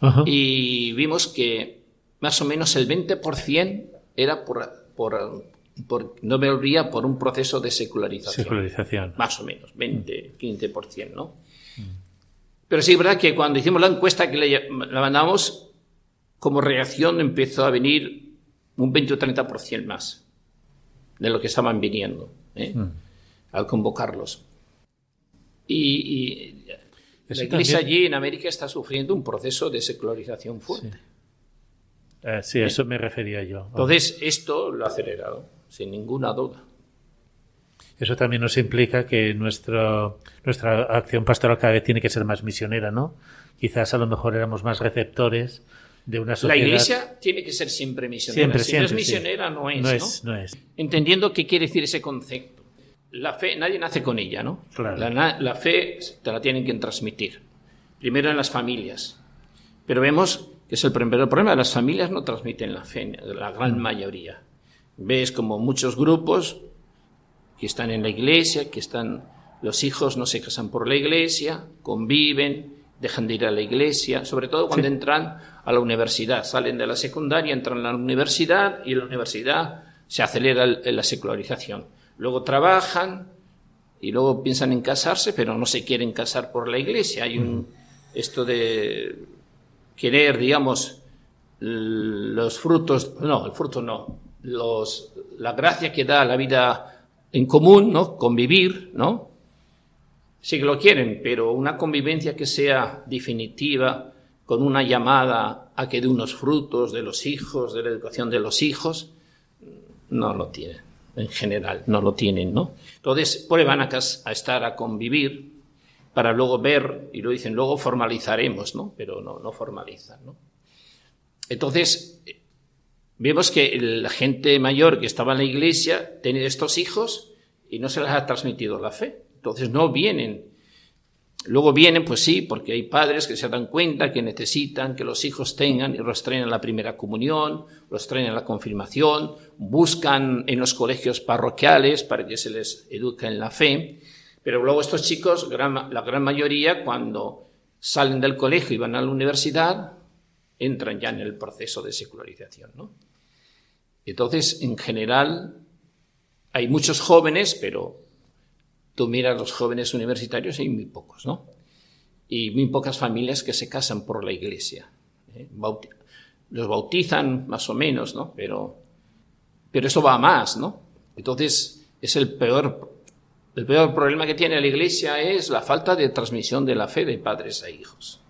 Ajá. y vimos que más o menos el 20% era por, por, por- no me olvidía por un proceso de secularización. Secularización. Más o menos, 20, 15%, ¿no? Pero sí es verdad que cuando hicimos la encuesta que le- la mandamos, como reacción empezó a venir un 20 o 30% más de lo que estaban viniendo ¿eh? al convocarlos. Y, la iglesia también- allí en América está sufriendo un proceso de secularización fuerte. Eh, sí, a eso me refería yo. Entonces, esto lo ha acelerado, sin ninguna duda. Eso también nos implica que nuestro, nuestra acción pastoral cada vez tiene que ser más misionera, ¿no? Quizás a lo mejor éramos más receptores de una La iglesia tiene que ser siempre misionera. Siempre, si no es sí. misionera, no es. No ¿no? es, no es. Entendiendo qué quiere decir ese concepto. La fe, nadie nace con ella, ¿no? Claro. La, fe te la tienen que transmitir. Primero en las familias. Pero vemos que es el primer problema. Las familias no transmiten la fe, la Mm. gran mayoría. Ves como muchos grupos que están en la iglesia, que están, los hijos no se casan por la iglesia, conviven, dejan de ir a la iglesia, sobre todo cuando entran a la universidad, salen de la secundaria, entran a la universidad y en la universidad se acelera el- la secularización. Luego trabajan y luego piensan en casarse, pero no se quieren casar por la iglesia. Hay un esto de querer, digamos, los frutos, no, el fruto no, los, la gracia que da la vida en común, ¿no? Convivir, ¿no? Sí que lo quieren, pero una convivencia que sea definitiva, con una llamada a que dé unos frutos de los hijos, de la educación de los hijos, no lo tienen, en general, no lo tienen, ¿no? Entonces, prueban a, a estar a convivir para luego ver, y lo dicen, luego formalizaremos, ¿no? Pero no, no formalizan, ¿no? Entonces, vemos que la gente mayor que estaba en la iglesia tenía estos hijos y no se les ha transmitido la fe. Entonces no vienen. Luego vienen, pues sí, porque hay padres que se dan cuenta que necesitan que los hijos tengan y los traen a la primera comunión, los traen a la confirmación, buscan en los colegios parroquiales para que se les eduque en la fe. Pero luego estos chicos, la gran mayoría, cuando salen del colegio y van a la universidad, entran ya en el proceso de secularización. ¿no? Entonces, en general, hay muchos jóvenes, pero tú miras los jóvenes universitarios y hay muy pocos, ¿no? Y muy pocas familias que se casan por la iglesia. ¿eh? Bauti- los bautizan más o menos, ¿no? Pero, pero eso va a más, ¿no? Entonces, es el peor, el peor problema que tiene la iglesia es la falta de transmisión de la fe de padres a hijos.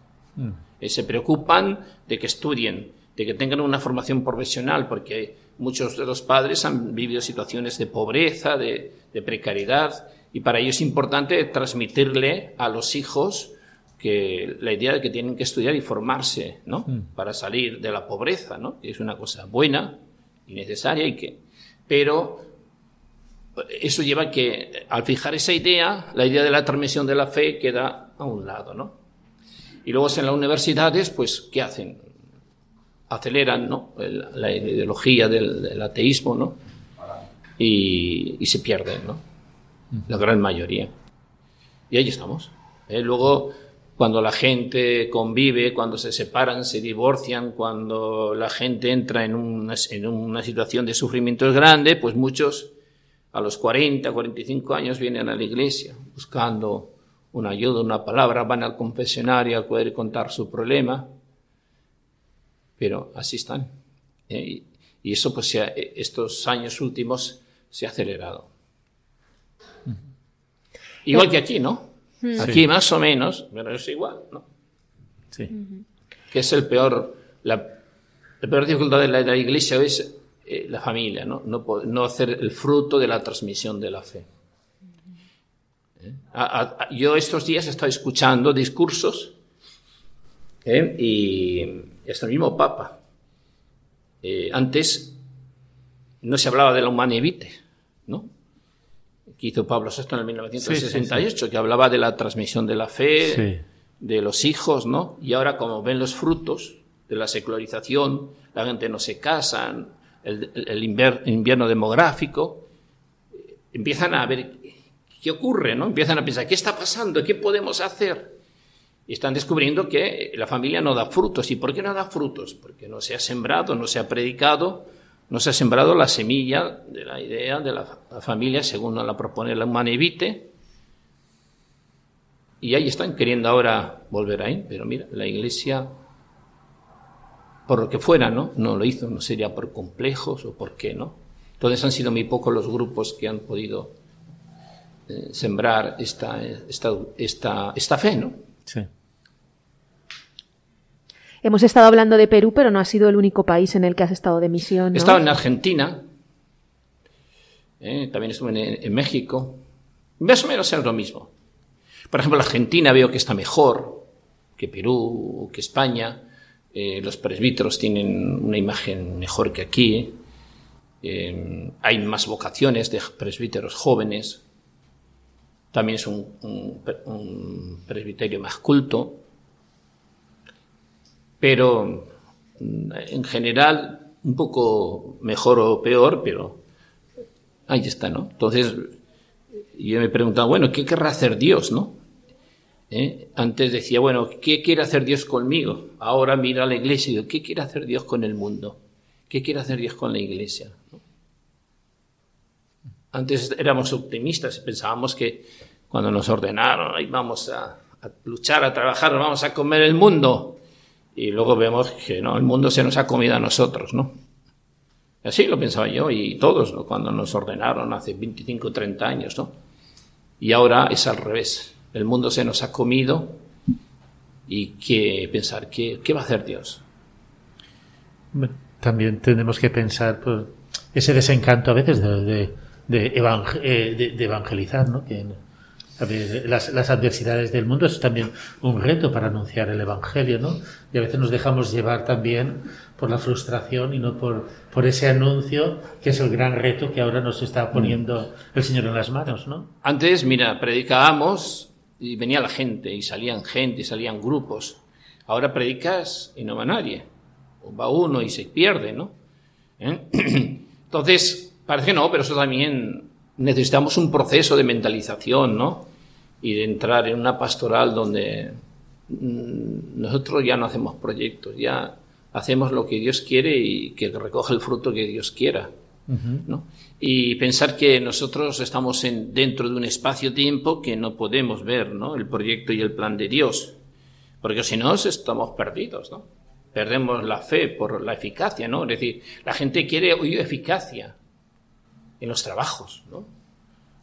Eh, se preocupan de que estudien, de que tengan una formación profesional, porque muchos de los padres han vivido situaciones de pobreza, de, de precariedad, y para ello es importante transmitirle a los hijos que la idea de que tienen que estudiar y formarse, ¿no? Para salir de la pobreza, ¿no? Que es una cosa buena y necesaria y que, pero eso lleva que al fijar esa idea, la idea de la transmisión de la fe queda a un lado, ¿no? Y luego en las universidades, pues, ¿qué hacen? Aceleran, ¿no? El- la ideología del, del ateísmo, ¿no? Y, y se pierden, ¿no? La gran mayoría. Y ahí estamos. ¿eh? Luego, cuando la gente convive, cuando se separan, se divorcian, cuando la gente entra en una, situación de sufrimiento grande, pues muchos a los 40, 45 años vienen a la iglesia buscando una ayuda, una palabra, van al confesionario a poder contar su problema, pero así están. ¿eh? Y, eso, pues, estos años últimos se ha acelerado. Igual que aquí, ¿no? Aquí más o menos, pero es igual, ¿no? Sí. que es el peor, la, la peor dificultad de la, de la iglesia es eh, la familia, ¿no? No, hacer el fruto de la transmisión de la fe. ¿Eh? A- a- a- yo estos días he estado escuchando discursos ¿eh? y es el mismo Papa. Eh, antes no se hablaba de la humana vitae, ¿no? Que hizo Pablo VI en el 1968, que hablaba de la transmisión de la fe, Sí. de los hijos, ¿no? Y ahora como ven los frutos de la secularización, la gente no se casan, el, invierno demográfico, empiezan a ver qué ocurre, ¿no? Empiezan a pensar, ¿qué está pasando? ¿Qué podemos hacer? Y están descubriendo que la familia no da frutos. ¿Y por qué no da frutos? Porque no se ha sembrado, no se ha predicado, no se ha sembrado la semilla de la idea de la, fa- la familia según la propone la Humanevite. Y ahí están queriendo ahora volver ahí. Pero mira, la iglesia, por lo que fuera, ¿no? No lo hizo, no sería por complejos o por qué, ¿no? Entonces han sido muy pocos los grupos que han podido eh, sembrar esta, esta, esta, esta fe, ¿no? Sí. Hemos estado hablando de Perú, pero no ha sido el único país en el que has estado de misión. ¿no? He estado en Argentina, eh, también estuve en, en México. Más o menos es lo mismo. Por ejemplo, Argentina veo que está mejor que Perú, que España. Eh, los presbíteros tienen una imagen mejor que aquí. Eh, hay más vocaciones de presbíteros jóvenes. También es un, un- un presbiterio más culto. Pero mm, en general un poco mejor o peor, pero ahí está, ¿no? Entonces yo me preguntaba, bueno, ¿qué querrá hacer Dios, no? ¿Eh? Antes decía, bueno, ¿qué quiere hacer Dios conmigo? Ahora mira a la iglesia y digo, ¿qué quiere hacer Dios con el mundo? ¿Qué quiere hacer Dios con la iglesia? Antes éramos optimistas y pensábamos que cuando nos ordenaron, ahí vamos a, a luchar, a trabajar, vamos a comer el mundo. Y luego vemos que no, el mundo se nos ha comido a nosotros, ¿no? Así lo pensaba yo y todos ¿no? cuando nos ordenaron hace 25 o 30 años, ¿no? Y ahora es al revés. El mundo se nos ha comido y que pensar, ¿qué, qué va a hacer Dios? También tenemos que pensar por ese desencanto a veces de, de, de evang- eh, de- evangelizar, ¿no? Las, las adversidades del mundo es también un reto para anunciar el Evangelio, ¿no? Y a veces nos dejamos llevar también por la frustración y no por, por ese anuncio que es el gran reto que ahora nos está poniendo el Señor en las manos, ¿no? Antes, mira, predicábamos y venía la gente y salían gente y salían grupos. Ahora predicas y no va nadie. O va uno y se pierde, ¿no? ¿Eh? <clears throat> Entonces, parece que no, pero eso también necesitamos un proceso de mentalización, ¿no? Y de entrar en una pastoral donde mm, nosotros ya no hacemos proyectos, ya hacemos lo que Dios quiere y que recoja el fruto que Dios quiera. ¿no? Y pensar que nosotros estamos en, dentro de un espacio-tiempo que no podemos ver ¿no? el proyecto y el plan de Dios, porque si no estamos perdidos, ¿no? perdemos la fe por la eficacia, ¿no? es decir, la gente quiere oír eficacia en los trabajos, ¿no?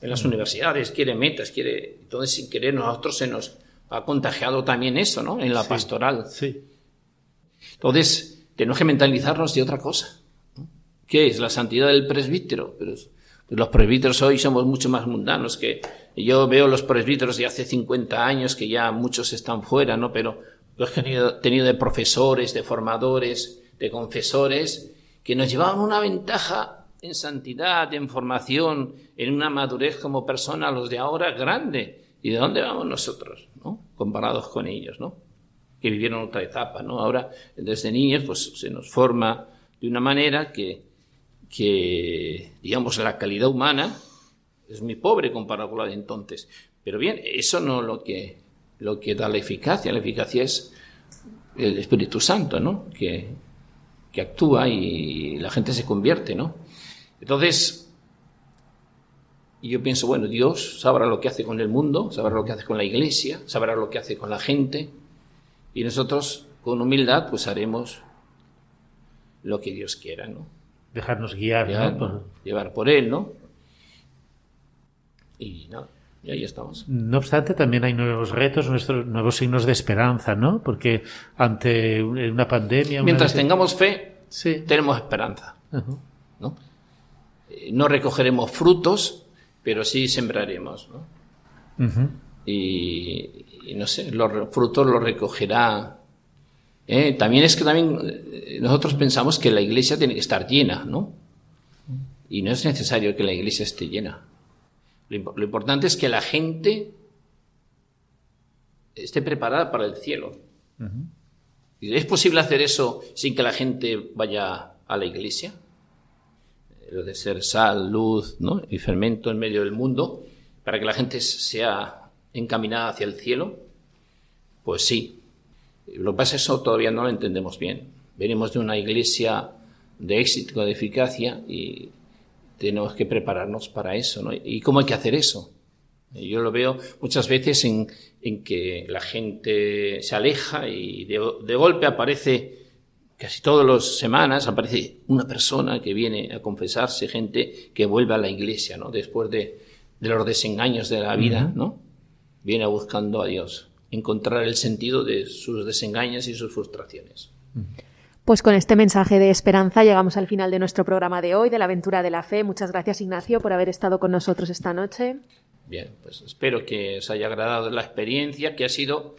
en las universidades, quiere metas, quiere... Entonces, sin querer, nosotros se nos ha contagiado también eso, ¿no? En la pastoral. Sí. Entonces, tenemos que mentalizarnos de otra cosa. ¿no? ¿Qué es la santidad del presbítero? Pero los presbíteros hoy somos mucho más mundanos que yo veo los presbíteros de hace 50 años que ya muchos están fuera, ¿no? Pero los he tenido, tenido de profesores, de formadores, de confesores que nos llevaban una ventaja en santidad, en formación, en una madurez como persona, los de ahora, grande. ¿Y de dónde vamos nosotros, no? Comparados con ellos, ¿no? Que vivieron otra etapa, ¿no? Ahora, desde niños, pues se nos forma de una manera que, que digamos, la calidad humana es muy pobre comparado con la de entonces. Pero bien, eso no es lo que, lo que da la eficacia. La eficacia es el Espíritu Santo, ¿no? Que, que actúa y la gente se convierte, ¿no? Entonces, yo pienso, bueno, Dios sabrá lo que hace con el mundo, sabrá lo que hace con la iglesia, sabrá lo que hace con la gente, y nosotros, con humildad, pues haremos lo que Dios quiera, ¿no? Dejarnos guiar, Llevar, ¿no? Por- llevar por Él, ¿no? Y nada, y ahí estamos. No obstante, también hay nuevos retos, nuestros nuevos signos de esperanza, ¿no? Porque ante una pandemia... una Mientras vez- tengamos fe, Sí. tenemos esperanza, Ujú. ¿no? Eh, No recogeremos frutos, pero sí sembraremos, ¿no? Y, y no sé, los frutos los recogerá. ¿eh? También es que también eh, nosotros pensamos que la iglesia tiene que estar llena, ¿no? Y no es necesario que la iglesia esté llena. Lo, lo importante es que la gente esté preparada para el cielo. ¿Y ¿Es posible hacer eso sin que la gente vaya a la iglesia? De ser sal, luz y fermento en medio del mundo, para que la gente sea encaminada hacia el cielo. Pues sí. Lo que pasa es que eso todavía no lo entendemos bien. Venimos de una iglesia de éxito, de eficacia, y tenemos que prepararnos para eso. ¿Y cómo hay que hacer eso? Yo lo veo muchas veces en, en que la gente se aleja y de, de golpe aparece, casi todas las semanas, aparece una persona que viene a confesarse, gente que vuelve a la iglesia, ¿no? Después de, de los desengaños de la vida, ¿no? Viene buscando a Dios, encontrar el sentido de sus desengaños y sus frustraciones. Pues con este mensaje de esperanza llegamos al final de nuestro programa de hoy, de la aventura de la fe. Muchas gracias, Ignacio, por haber estado con nosotros esta noche. Bien, pues espero que os haya agradado la experiencia, que ha sido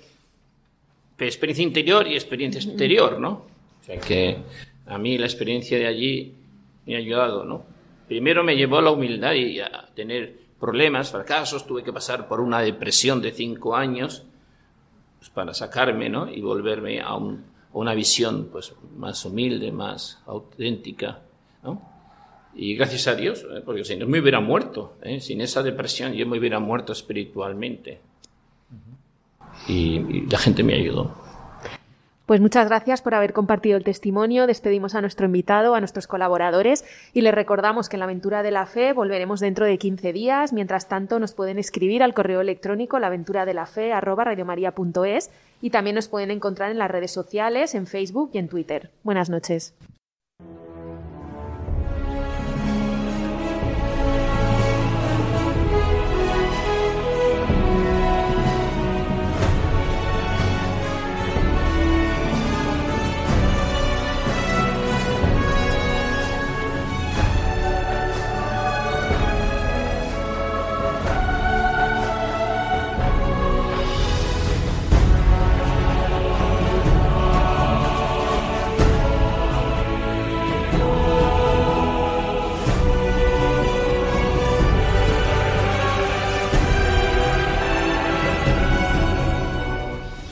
experiencia interior y experiencia exterior, ¿no? Sea que a mí la experiencia de allí me ha ayudado, ¿no? Primero me llevó a la humildad y a tener problemas, fracasos, tuve que pasar por una depresión de cinco años pues, para sacarme, ¿no? Y volverme a, un- a una visión pues más humilde, más auténtica, ¿no? Y gracias a Dios, ¿eh? porque si no me hubiera muerto, ¿eh? sin esa depresión yo me hubiera muerto espiritualmente. Y, y la gente me ayudó. Pues muchas gracias por haber compartido el testimonio. Despedimos a nuestro invitado, a nuestros colaboradores y les recordamos que en la aventura de la fe volveremos dentro de 15 días. Mientras tanto, nos pueden escribir al correo electrónico laventuradelafe@radiomaria.es y también nos pueden encontrar en las redes sociales, en Facebook y en Twitter. Buenas noches.